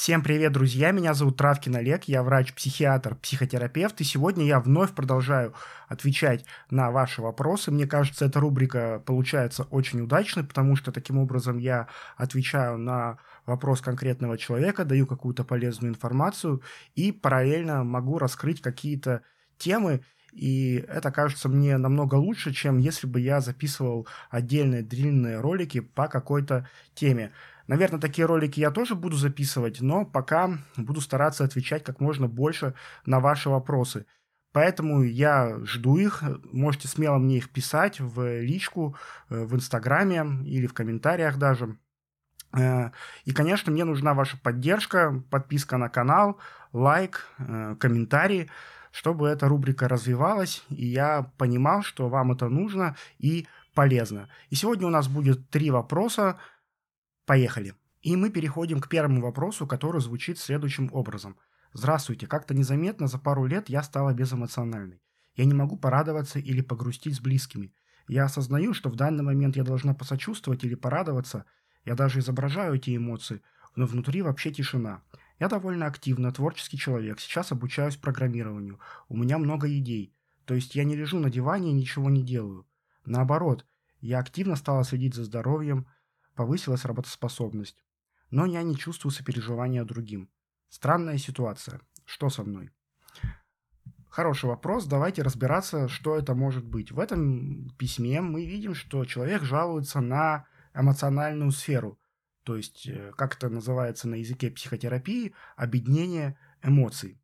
Всем привет, друзья! Меня зовут Травкин Олег, я врач-психиатр, психотерапевт, и сегодня я вновь продолжаю отвечать на ваши вопросы. Мне кажется, эта рубрика получается очень удачной, потому что таким образом я отвечаю на вопрос конкретного человека, даю какую-то полезную информацию и параллельно могу раскрыть какие-то темы, и это кажется мне намного лучше, чем если бы я записывал отдельные длинные ролики по какой-то теме. Наверное, такие ролики я тоже буду записывать, но пока буду стараться отвечать как можно больше на ваши вопросы. Поэтому я жду их. Можете смело мне их писать в личку, э, в Инстаграме или в комментариях даже. Э, и, конечно, мне нужна ваша поддержка, подписка на канал, лайк, э, комментарии, чтобы эта рубрика развивалась, и я понимал, что вам это нужно и полезно. И сегодня у нас будет три вопроса, Поехали. И мы переходим к первому вопросу, который звучит следующим образом. Здравствуйте, как-то незаметно за пару лет я стала безэмоциональной. Я не могу порадоваться или погрустить с близкими. Я осознаю, что в данный момент я должна посочувствовать или порадоваться. Я даже изображаю эти эмоции, но внутри вообще тишина. Я довольно активно, творческий человек. Сейчас обучаюсь программированию. У меня много идей. То есть я не лежу на диване и ничего не делаю. Наоборот, я активно стала следить за здоровьем, повысилась работоспособность. Но я не чувствую сопереживания другим. Странная ситуация. Что со мной? Хороший вопрос. Давайте разбираться, что это может быть. В этом письме мы видим, что человек жалуется на эмоциональную сферу. То есть, э, как это называется на языке психотерапии, объединение эмоций.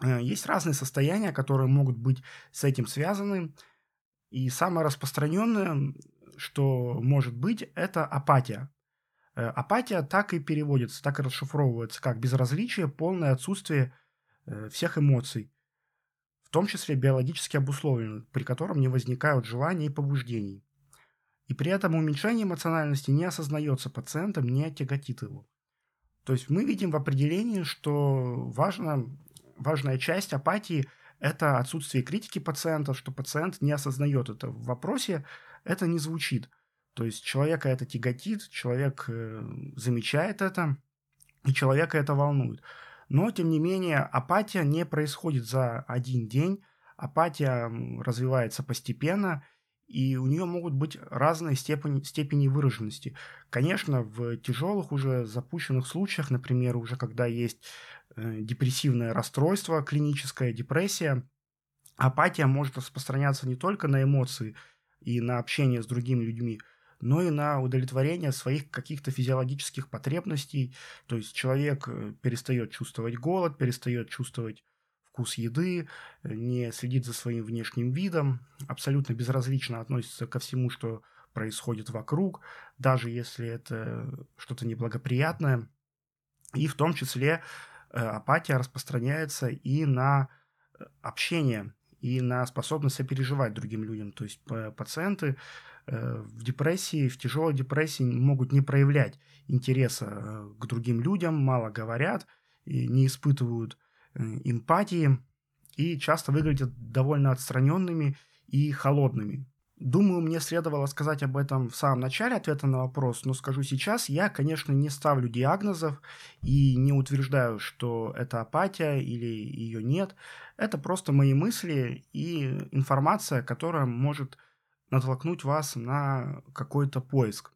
Э, есть разные состояния, которые могут быть с этим связаны. И самое распространенное что может быть, это апатия. Э, апатия так и переводится, так и расшифровывается, как безразличие, полное отсутствие э, всех эмоций, в том числе биологически обусловленных, при котором не возникают желаний и побуждений. И при этом уменьшение эмоциональности не осознается пациентом, не тяготит его. То есть мы видим в определении, что важно, важная часть апатии – это отсутствие критики пациента, что пациент не осознает это в вопросе, это не звучит. То есть человека это тяготит, человек э, замечает это, и человека это волнует. Но, тем не менее, апатия не происходит за один день, апатия развивается постепенно, и у нее могут быть разные степени, степени выраженности. Конечно, в тяжелых уже запущенных случаях, например, уже когда есть э, депрессивное расстройство, клиническая депрессия, апатия может распространяться не только на эмоции и на общение с другими людьми, но и на удовлетворение своих каких-то физиологических потребностей. То есть человек э, перестает чувствовать голод, перестает чувствовать вкус еды, э, не следит за своим внешним видом, абсолютно безразлично относится ко всему, что происходит вокруг, даже если это что-то неблагоприятное. И в том числе э, апатия распространяется и на общение и на способность сопереживать другим людям. То есть пациенты э, в депрессии, в тяжелой депрессии могут не проявлять интереса э, к другим людям, мало говорят, не испытывают э, эмпатии и часто выглядят довольно отстраненными и холодными. Думаю, мне следовало сказать об этом в самом начале ответа на вопрос, но скажу сейчас, я, конечно, не ставлю диагнозов и не утверждаю, что это апатия или ее нет. Это просто мои мысли и информация, которая может натолкнуть вас на какой-то поиск.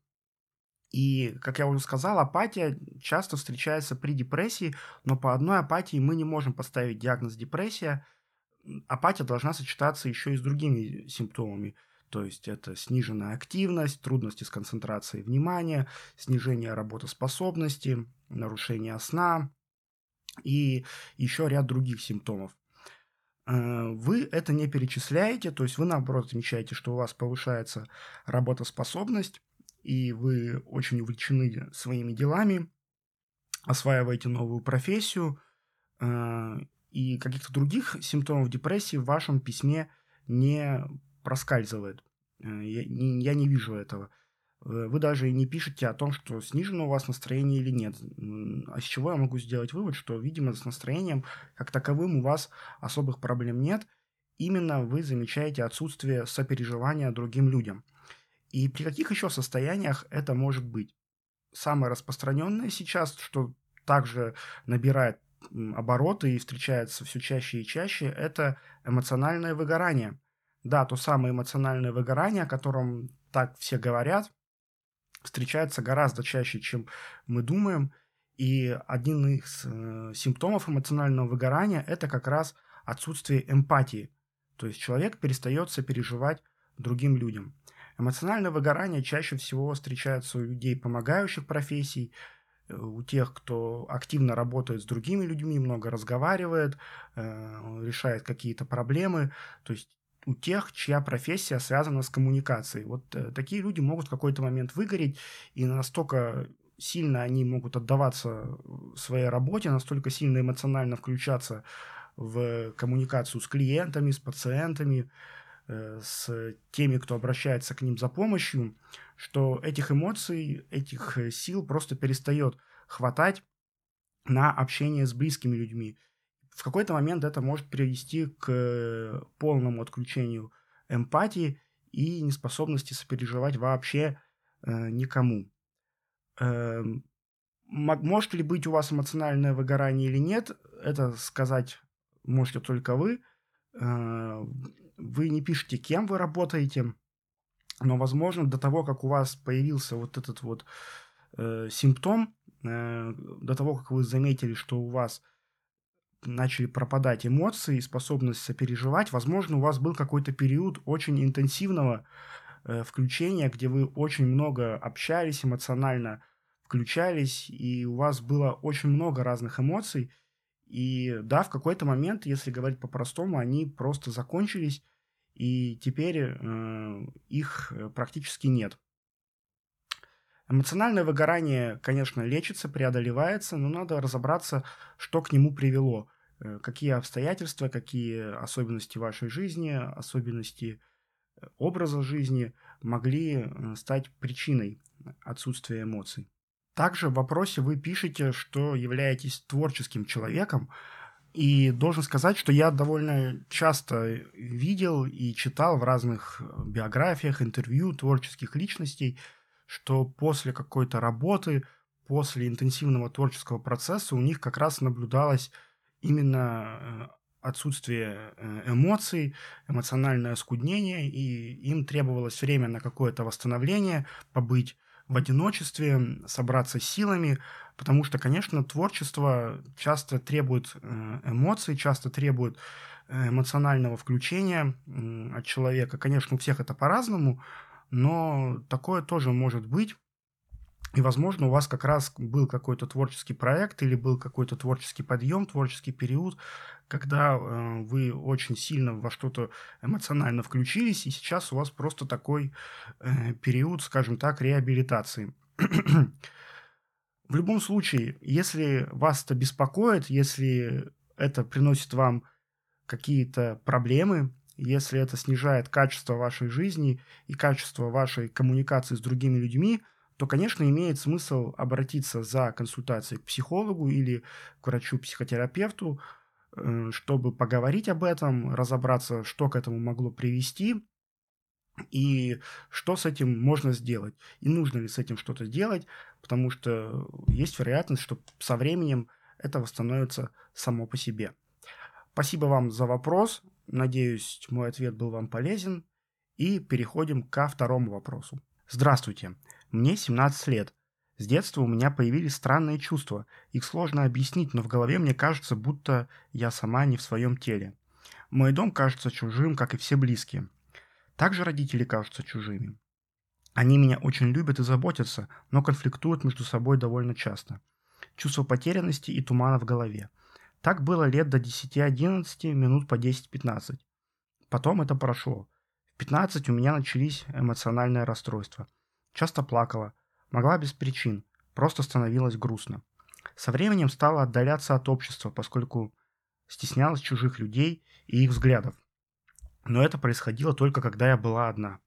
И, как я уже сказал, апатия часто встречается при депрессии, но по одной апатии мы не можем поставить диагноз депрессия. Апатия должна сочетаться еще и с другими симптомами – то есть это сниженная активность, трудности с концентрацией внимания, снижение работоспособности, нарушение сна и еще ряд других симптомов. Э, вы это не перечисляете, то есть вы наоборот отмечаете, что у вас повышается работоспособность, и вы очень увлечены своими делами, осваиваете новую профессию, э, и каких-то других симптомов депрессии в вашем письме не проскальзывает. Э, я не, вижу этого. Э, вы даже и не пишете о том, что снижено у вас настроение или нет. А с чего я могу сделать вывод, что, видимо, с настроением как таковым у вас особых проблем нет. Именно вы замечаете отсутствие сопереживания другим людям. И при каких еще состояниях это может быть? Самое распространенное сейчас, что также набирает обороты и встречается все чаще и чаще, это эмоциональное выгорание. Да, то самое эмоциональное выгорание, о котором так все говорят, встречается гораздо чаще, чем мы думаем. И один из э, симптомов эмоционального выгорания – это как раз отсутствие эмпатии. То есть человек перестает сопереживать другим людям. Эмоциональное выгорание чаще всего встречается у людей помогающих профессий, э, у тех, кто активно работает с другими людьми, много разговаривает, э, решает какие-то проблемы. То есть у тех, чья профессия связана с коммуникацией. Вот э, такие люди могут в какой-то момент выгореть, и настолько сильно они могут отдаваться своей работе, настолько сильно эмоционально включаться в коммуникацию с клиентами, с пациентами, э, с теми, кто обращается к ним за помощью, что этих эмоций, этих э, сил просто перестает хватать на общение с близкими людьми в какой-то момент это может привести к полному отключению эмпатии и неспособности сопереживать вообще э, никому. Э, может ли быть у вас эмоциональное выгорание или нет, это сказать можете только вы. Э, вы не пишете, кем вы работаете, но, возможно, до того, как у вас появился вот этот вот э, симптом, э, до того, как вы заметили, что у вас начали пропадать эмоции, способность сопереживать. Возможно, у вас был какой-то период очень интенсивного э, включения, где вы очень много общались эмоционально, включались, и у вас было очень много разных эмоций. И да, в какой-то момент, если говорить по-простому, они просто закончились, и теперь э, их практически нет. Эмоциональное выгорание, конечно, лечится, преодолевается, но надо разобраться, что к нему привело. Э, какие обстоятельства, какие особенности вашей жизни, особенности э, образа жизни могли э, стать причиной отсутствия эмоций. Также в вопросе вы пишете, что являетесь творческим человеком, и должен сказать, что я довольно часто видел и читал в разных биографиях, интервью творческих личностей, что после какой-то работы, после интенсивного творческого процесса у них как раз наблюдалось именно э, отсутствие э, эмоций, эмоциональное скуднение, и им требовалось время на какое-то восстановление, побыть в одиночестве, собраться силами, потому что, конечно, творчество часто требует э, эмоций, часто требует эмоционального включения от человека. Конечно, у всех это по-разному, но такое тоже может быть. И, возможно, у вас как раз был какой-то творческий проект или был какой-то творческий подъем, творческий период, когда э, вы очень сильно во что-то эмоционально включились, и сейчас у вас просто такой э, период, скажем так, реабилитации. В любом случае, если вас это беспокоит, если это приносит вам какие-то проблемы, если это снижает качество вашей жизни и качество вашей коммуникации с другими людьми, то, конечно, имеет смысл обратиться за консультацией к психологу или к врачу-психотерапевту, э, чтобы поговорить об этом, разобраться, что к этому могло привести и что с этим можно сделать, и нужно ли с этим что-то делать, потому что есть вероятность, что со временем это восстановится само по себе. Спасибо вам за вопрос. Надеюсь, мой ответ был вам полезен. И переходим ко второму вопросу. Здравствуйте. Мне 17 лет. С детства у меня появились странные чувства. Их сложно объяснить, но в голове мне кажется, будто я сама не в своем теле. Мой дом кажется чужим, как и все близкие. Также родители кажутся чужими. Они меня очень любят и заботятся, но конфликтуют между собой довольно часто. Чувство потерянности и тумана в голове. Так было лет до 10-11, минут по 10-15. Потом это прошло. В 15 у меня начались эмоциональные расстройства – Часто плакала. Могла без причин. Просто становилось грустно. Со временем стала отдаляться от общества, поскольку стеснялась чужих людей и их взглядов. Но это происходило только когда я была одна.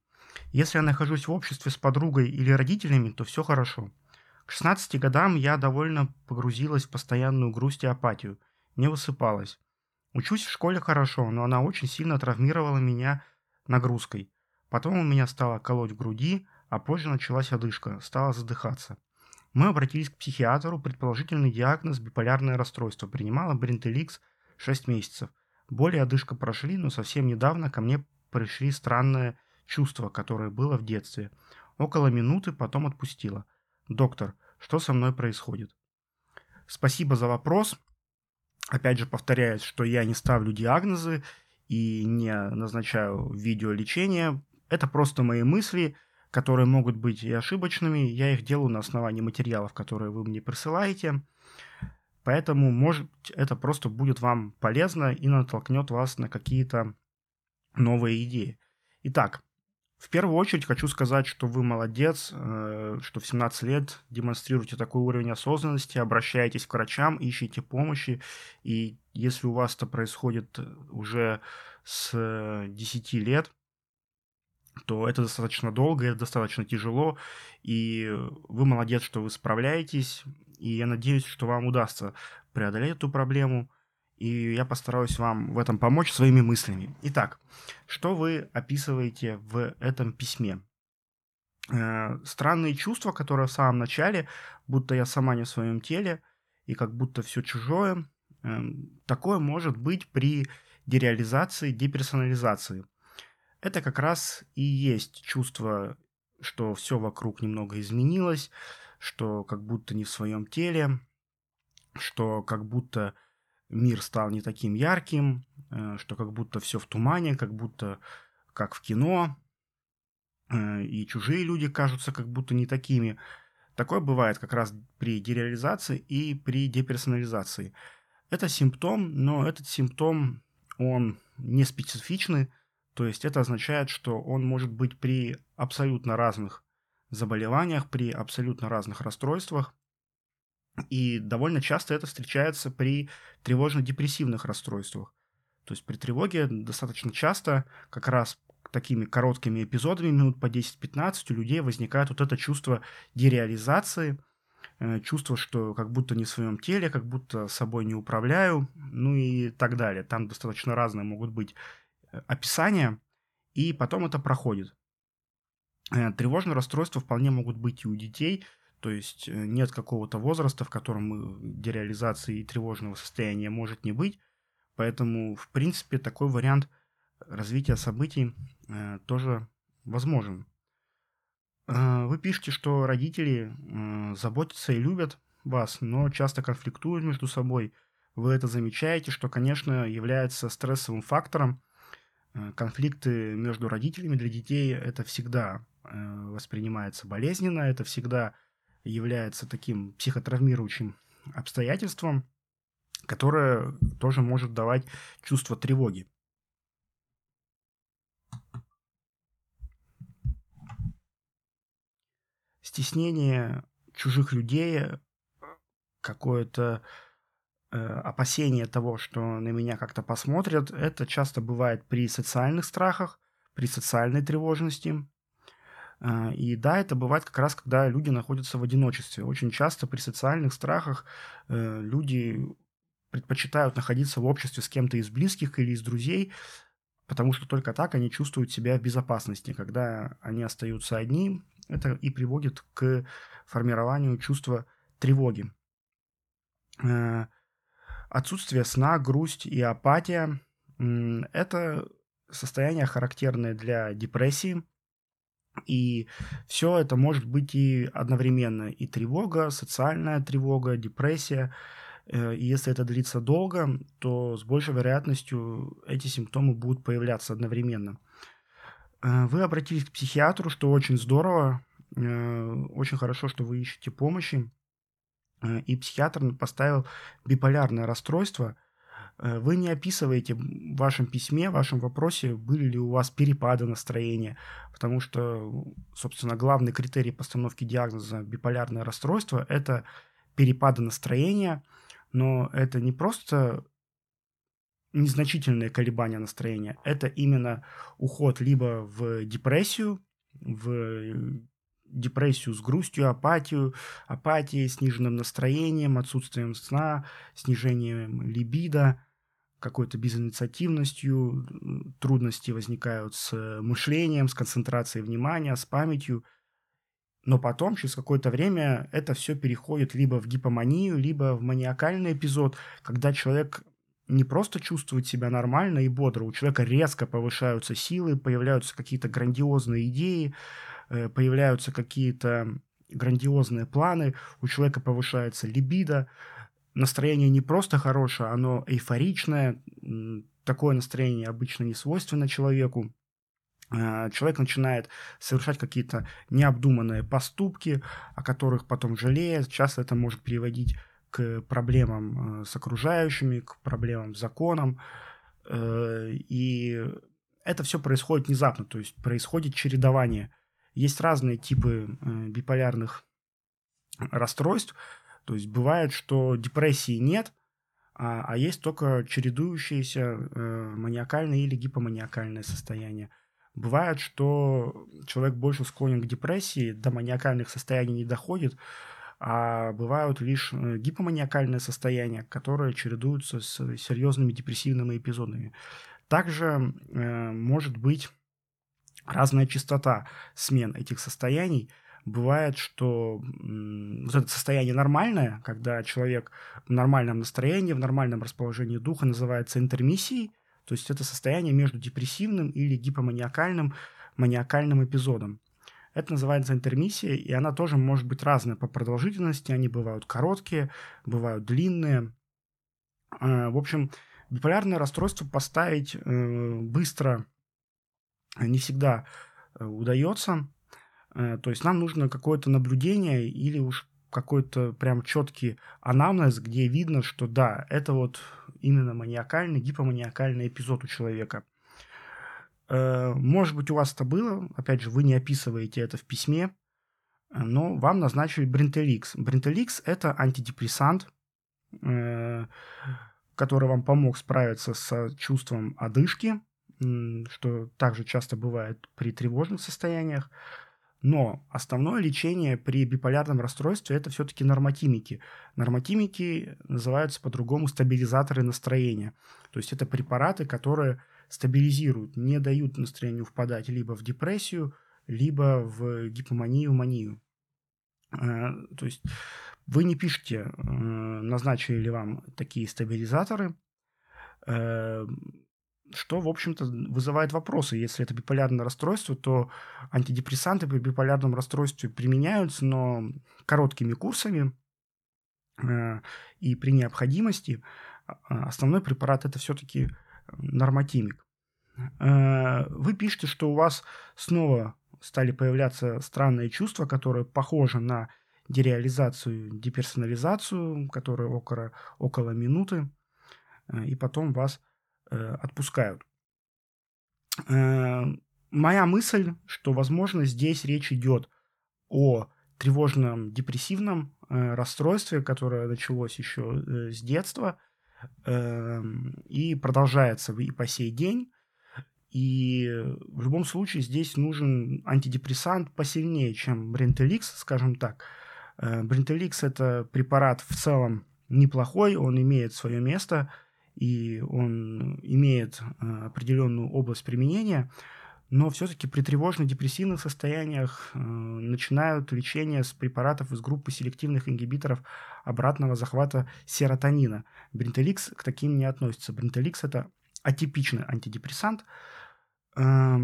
Если я нахожусь в обществе с подругой или родителями, то все хорошо. К 16 годам я довольно погрузилась в постоянную грусть и апатию, не высыпалась. Учусь в школе хорошо, но она очень сильно травмировала меня нагрузкой. Потом у меня стало колоть груди, а позже началась одышка, стала задыхаться. Мы обратились к психиатру, предположительный диагноз биполярное расстройство. Принимала Бринтеликс 6 месяцев. Боли и одышка прошли, но совсем недавно ко мне пришли странное чувство, которое было в детстве. Около минуты потом отпустила. Доктор, что со мной происходит? Спасибо за вопрос. Опять же повторяюсь, что я не ставлю диагнозы и не назначаю видеолечение. Это просто мои мысли, которые могут быть и ошибочными. Я их делаю на основании материалов, которые вы мне присылаете. Поэтому, может, это просто будет вам полезно и натолкнет вас на какие-то новые идеи. Итак, в первую очередь хочу сказать, что вы молодец, э, что в 17 лет демонстрируете такой уровень осознанности, обращаетесь к врачам, ищите помощи, и если у вас это происходит уже с 10 лет, то это достаточно долго, это достаточно тяжело, и вы молодец, что вы справляетесь, и я надеюсь, что вам удастся преодолеть эту проблему, и я постараюсь вам в этом помочь своими мыслями. Итак, что вы описываете в этом письме? Э, странные чувства, которые в самом начале, будто я сама не в своем теле, и как будто все чужое. Э, такое может быть при дереализации, деперсонализации. Это как раз и есть чувство, что все вокруг немного изменилось, что как будто не в своем теле, что как будто мир стал не таким ярким, э, что как будто все в тумане, как будто как в кино, э, и чужие люди кажутся как будто не такими. Такое бывает как раз при дереализации и при деперсонализации. Это симптом, но этот симптом, он не специфичный, то есть это означает, что он может быть при абсолютно разных заболеваниях, при абсолютно разных расстройствах. И довольно часто это встречается при тревожно-депрессивных расстройствах. То есть при тревоге достаточно часто как раз такими короткими эпизодами, минут по 10-15, у людей возникает вот это чувство дереализации, э, чувство, что как будто не в своем теле, как будто собой не управляю, ну и так далее. Там достаточно разные могут быть описание, и потом это проходит. Э, тревожные расстройства вполне могут быть и у детей, то есть э, нет какого-то возраста, в котором дереализации и тревожного состояния может не быть, поэтому, в принципе, такой вариант развития событий э, тоже возможен. Вы пишете, что родители заботятся и любят вас, но часто конфликтуют между собой. Вы это замечаете, что, конечно, является стрессовым фактором, Э, конфликты между родителями для детей это всегда э, воспринимается болезненно, это всегда является таким психотравмирующим обстоятельством, которое тоже может давать чувство тревоги. Стеснение чужих людей, какое-то Э, опасение того, что на меня как-то посмотрят, это часто бывает при социальных страхах, при социальной тревожности. Э, и да, это бывает как раз, когда люди находятся в одиночестве. Очень часто при социальных страхах э, люди предпочитают находиться в обществе с кем-то из близких или из друзей, потому что только так они чувствуют себя в безопасности. Когда они остаются одни, это и приводит к формированию чувства тревоги. Отсутствие сна, грусть и апатия – это состояние, характерное для депрессии. И все это может быть и одновременно. И тревога, социальная тревога, депрессия. Э, и если это длится долго, то с большей вероятностью эти симптомы будут появляться одновременно. Э, вы обратились к психиатру, что очень здорово. Э, очень хорошо, что вы ищете помощи. И психиатр поставил биполярное расстройство. Э, вы не описываете в вашем письме, в вашем вопросе, были ли у вас перепады настроения, потому что, собственно, главный критерий постановки диагноза биполярное расстройство – это перепады настроения, но это не просто незначительные колебания настроения, это именно уход либо в депрессию, в депрессию с грустью, апатию, апатией, сниженным настроением, отсутствием сна, снижением либидо, какой-то безинициативностью, трудности возникают с мышлением, с концентрацией внимания, с памятью. но потом, через какое-то время, это все переходит либо в гипоманию, либо в маниакальный эпизод, когда человек не просто чувствует себя нормально и бодро, у человека резко повышаются силы, появляются какие-то грандиозные идеи, э, появляются какие-то грандиозные планы, у человека повышается либидо, настроение не просто хорошее, оно эйфоричное, такое настроение обычно не свойственно человеку. А, человек начинает совершать какие-то необдуманные поступки, о которых потом жалеет. Часто это может приводить к проблемам э, с окружающими, к проблемам с законом. Э, и это все происходит внезапно, то есть происходит чередование. Есть разные типы э, биполярных расстройств. То есть бывает, что депрессии нет, а, а есть только чередующиеся маниакальные или гипоманиакальные состояния. Бывает, что человек больше склонен к депрессии, до маниакальных состояний не доходит, а бывают лишь э, гипоманиакальные состояния, которые чередуются с серьезными депрессивными эпизодами. Также э, может быть разная частота смен этих состояний. Бывает, что э, вот это состояние нормальное, когда человек в нормальном настроении, в нормальном расположении духа называется интермиссией, то есть это состояние между депрессивным или гипоманиакальным маниакальным эпизодом. Это называется интермиссия, и она тоже может быть разная по продолжительности. Они бывают короткие, бывают длинные. А, в общем, биполярное расстройство поставить э, быстро не всегда э, удается. Э, то есть нам нужно какое-то наблюдение или уж какой-то прям четкий анамнез, где видно, что да, это вот именно маниакальный, гипоманиакальный эпизод у человека. Э, может быть, у вас это было, опять же, вы не описываете это в письме, но вам назначили Бринтеликс. Бринтеликс – это антидепрессант, который вам помог справиться с чувством одышки, что также часто бывает при тревожных состояниях. Но основное лечение при биполярном расстройстве это все-таки нормотимики. Нормотимики называются по-другому стабилизаторы настроения. То есть это препараты, которые стабилизируют, не дают настроению впадать либо в депрессию, либо в гипоманию, манию. Э, то есть вы не пишете, э, назначили ли вам такие стабилизаторы, э, что, в общем-то, вызывает вопросы. Если это биполярное расстройство, то антидепрессанты при биполярном расстройстве применяются, но короткими курсами э, и при необходимости. А, основной препарат это все-таки нормотимик. Э, вы пишете, что у вас снова стали появляться странные чувства, которые похожи на дереализацию, деперсонализацию, которые около, около минуты, э, и потом вас Э, отпускают. Э, моя мысль, что, возможно, здесь речь идет о тревожном депрессивном э, расстройстве, которое началось еще с детства и продолжается и по сей день. И в любом случае здесь нужен антидепрессант посильнее, чем Брентеликс, скажем так. Брентеликс – это препарат в целом неплохой, он имеет свое место – и он имеет э, определенную область применения, но все-таки при тревожно-депрессивных состояниях э, начинают лечение с препаратов из группы селективных ингибиторов обратного захвата серотонина. Бринтеликс к таким не относится. Бринтеликс – это атипичный антидепрессант, э,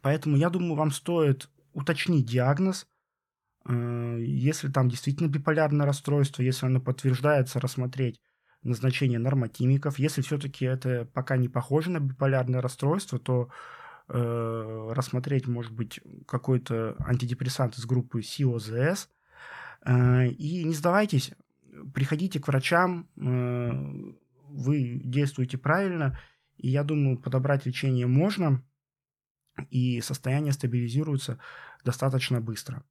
поэтому я думаю, вам стоит уточнить диагноз, э, если там действительно биполярное расстройство, если оно подтверждается, рассмотреть назначение нормотимиков. Если все-таки это пока не похоже на биполярное расстройство, то э, рассмотреть, может быть, какой-то антидепрессант из группы СИОЗС. Э, и не сдавайтесь, приходите к врачам, э, вы действуете правильно, и я думаю, подобрать лечение можно, и состояние стабилизируется достаточно быстро.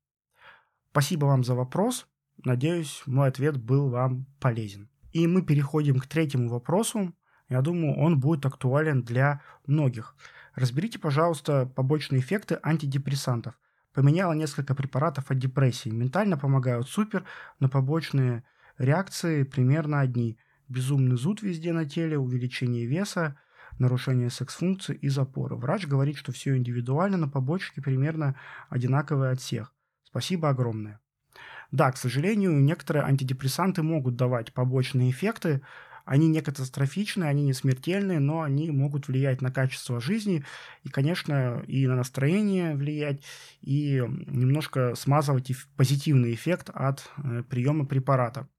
Спасибо вам за вопрос. Надеюсь, мой ответ был вам полезен. И мы переходим к третьему вопросу. Я думаю, он будет актуален для многих. Разберите, пожалуйста, побочные эффекты антидепрессантов. Поменяла несколько препаратов от депрессии. Ментально помогают супер, но побочные реакции примерно одни. Безумный зуд везде на теле, увеличение веса, нарушение секс-функции и запоры. Врач говорит, что все индивидуально, но побочки примерно одинаковые от всех. Спасибо огромное. Да, к сожалению, некоторые антидепрессанты могут давать побочные эффекты. Они не катастрофичны, они не смертельные, но они могут влиять на качество жизни и, конечно, и на настроение влиять, и немножко смазывать позитивный эффект от э, приема препарата.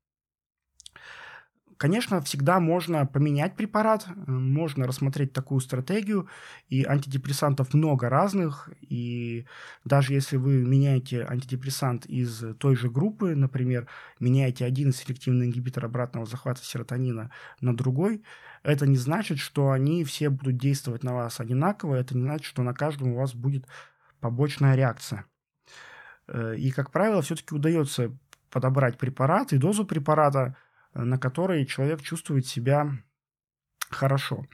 Конечно, всегда можно поменять препарат, можно рассмотреть такую стратегию, и антидепрессантов много разных, и даже если вы меняете антидепрессант из той же группы, например, меняете один селективный ингибитор обратного захвата серотонина на другой, это не значит, что они все будут действовать на вас одинаково, это не значит, что на каждом у вас будет побочная реакция. Э, и, как правило, все-таки удается подобрать препарат и дозу препарата – на которой человек чувствует себя хорошо.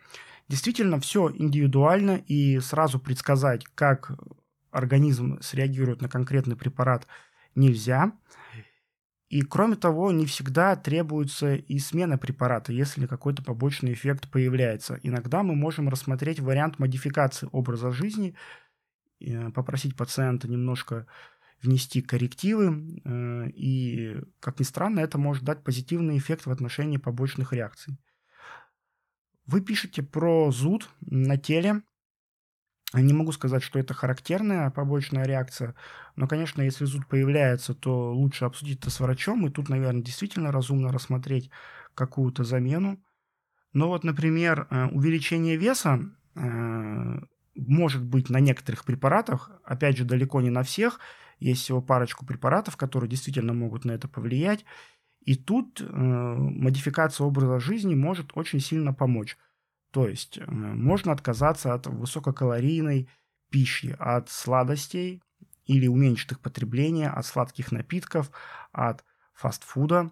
Действительно, все индивидуально, и сразу предсказать, как организм среагирует на конкретный препарат, нельзя. И кроме того, не всегда требуется и смена препарата, если какой-то побочный эффект появляется. Иногда мы можем рассмотреть вариант модификации образа жизни, э, попросить пациента немножко внести коррективы, э, и, как ни странно, это может дать позитивный эффект в отношении побочных реакций. Вы пишете про зуд на теле. Не могу сказать, что это характерная побочная реакция, но, конечно, если зуд появляется, то лучше обсудить это с врачом, и тут, наверное, действительно разумно рассмотреть какую-то замену. Но вот, например, э, увеличение веса э, может быть на некоторых препаратах, опять же, далеко не на всех, есть всего парочку препаратов, которые действительно могут на это повлиять. И тут э, модификация образа жизни может очень сильно помочь. То есть э, можно отказаться от высококалорийной пищи, от сладостей или уменьшить их потребление, от сладких напитков, от фастфуда.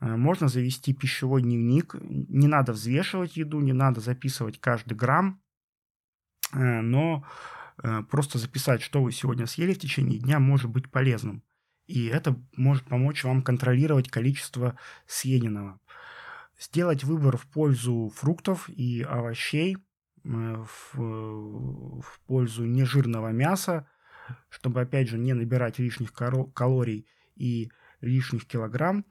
Э, можно завести пищевой дневник. Не надо взвешивать еду, не надо записывать каждый грамм, э, но просто записать, что вы сегодня съели в течение дня, может быть полезным. И это может помочь вам контролировать количество съеденного. Сделать выбор в пользу фруктов и овощей, э, в, в пользу нежирного мяса, чтобы, опять же, не набирать лишних калорий и лишних килограмм,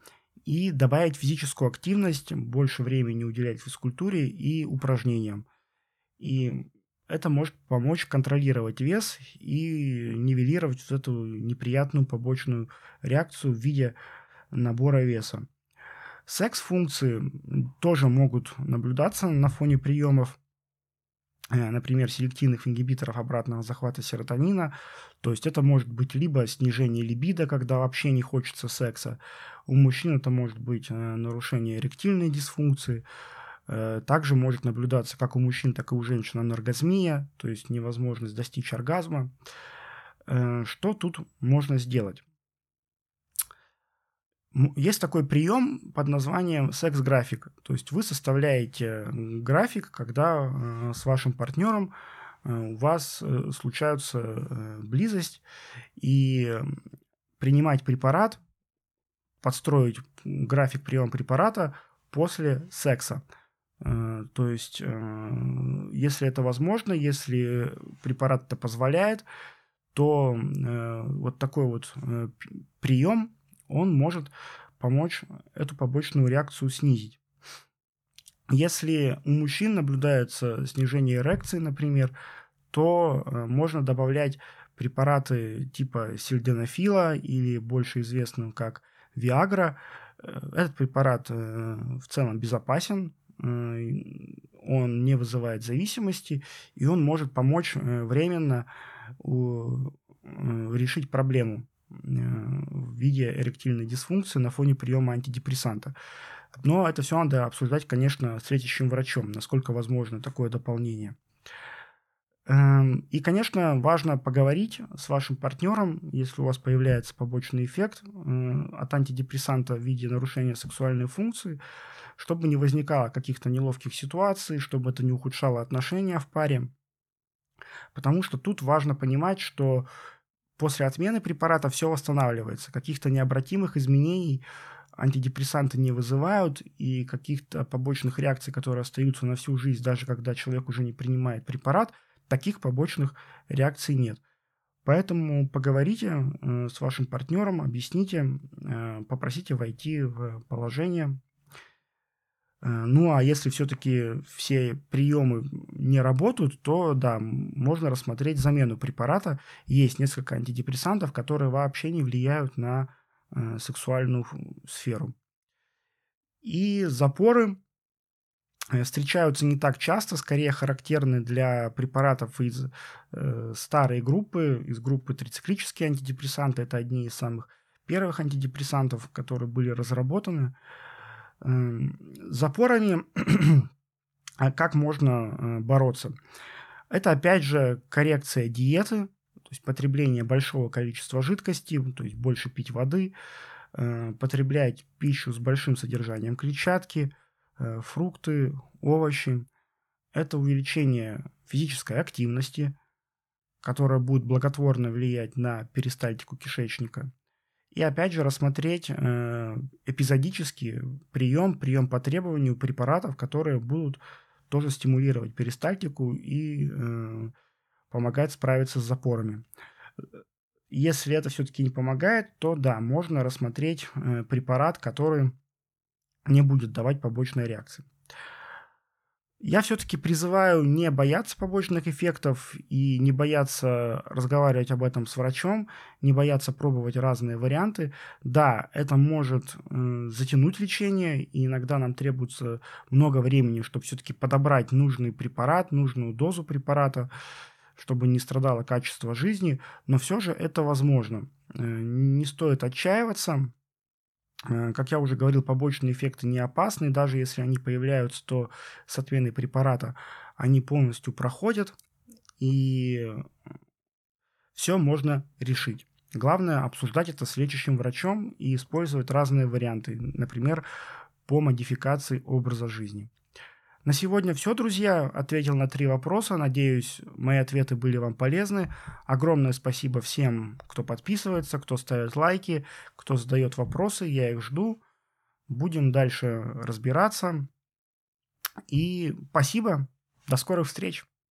и добавить физическую активность, больше времени уделять физкультуре и упражнениям. И это может помочь контролировать вес и нивелировать вот эту неприятную побочную реакцию в виде набора веса. Секс-функции тоже могут наблюдаться на фоне приемов, э, например, селективных ингибиторов обратного захвата серотонина. То есть это может быть либо снижение либидо, когда вообще не хочется секса. У мужчин это может быть э, нарушение эректильной дисфункции, также может наблюдаться как у мужчин, так и у женщин аноргазмия, то есть невозможность достичь оргазма. Э, что тут можно сделать? Есть такой прием под названием секс-график. То есть вы составляете график, когда э, с вашим партнером у вас случается близость, и принимать препарат, подстроить график приема препарата после секса – Э, то есть, э, если это возможно, если препарат это позволяет, то э, вот такой вот прием, он может помочь эту побочную реакцию снизить. Если у мужчин наблюдается снижение эрекции, например, то можно добавлять препараты типа сильденафила или больше известным как Виагра. Этот препарат в целом безопасен, Э, он не вызывает зависимости, и он может помочь э, временно э, решить проблему в виде эректильной дисфункции на фоне приема антидепрессанта. Но это все надо обсуждать, конечно, с лечащим врачом, насколько возможно такое дополнение. Эм, и, конечно, важно поговорить с вашим партнером, если у вас появляется побочный эффект э, от антидепрессанта в виде нарушения сексуальной функции, чтобы не возникало каких-то неловких ситуаций, чтобы это не ухудшало отношения в паре. Потому что тут важно понимать, что после отмены препарата все восстанавливается. Каких-то необратимых изменений антидепрессанты не вызывают, и каких-то побочных реакций, которые остаются на всю жизнь, даже когда человек уже не принимает препарат – таких побочных реакций нет. Поэтому поговорите э, с вашим партнером, объясните, э, попросите войти в положение. Э, ну а если все-таки все приемы не работают, то да, можно рассмотреть замену препарата. Есть несколько антидепрессантов, которые вообще не влияют на сексуальную сферу. И запоры встречаются не так часто, скорее характерны для препаратов из э, старой группы, из группы трициклические антидепрессанты. Это одни из самых первых антидепрессантов, которые были разработаны. Э, запорами а как можно э, бороться? Это опять же коррекция диеты, то есть потребление большого количества жидкости, то есть больше пить воды, э, потреблять пищу с большим содержанием клетчатки – Э, фрукты, овощи. Это увеличение физической активности, которая будет благотворно влиять на перистальтику кишечника. И опять же рассмотреть э, эпизодический прием, прием по требованию препаратов, которые будут тоже стимулировать перистальтику и э, помогать справиться с запорами. Если это все-таки не помогает, то да, можно рассмотреть э, препарат, который не будет давать побочной реакции. Я все-таки призываю не бояться побочных эффектов и не бояться разговаривать об этом с врачом, не бояться пробовать разные варианты. Да, это может э, затянуть лечение, и иногда нам требуется много времени, чтобы все-таки подобрать нужный препарат, нужную дозу препарата, чтобы не страдало качество жизни, но все же это возможно. Э, не стоит отчаиваться, как я уже говорил, побочные эффекты не опасны, даже если они появляются, то с отменой препарата они полностью проходят, и все можно решить. Главное обсуждать это с лечащим врачом и использовать разные варианты, например, по модификации образа жизни. На сегодня все, друзья. Ответил на три вопроса. Надеюсь, мои ответы были вам полезны. Огромное спасибо всем, кто подписывается, кто ставит лайки, кто задает вопросы. Я их жду. Будем дальше разбираться. И спасибо. До скорых встреч.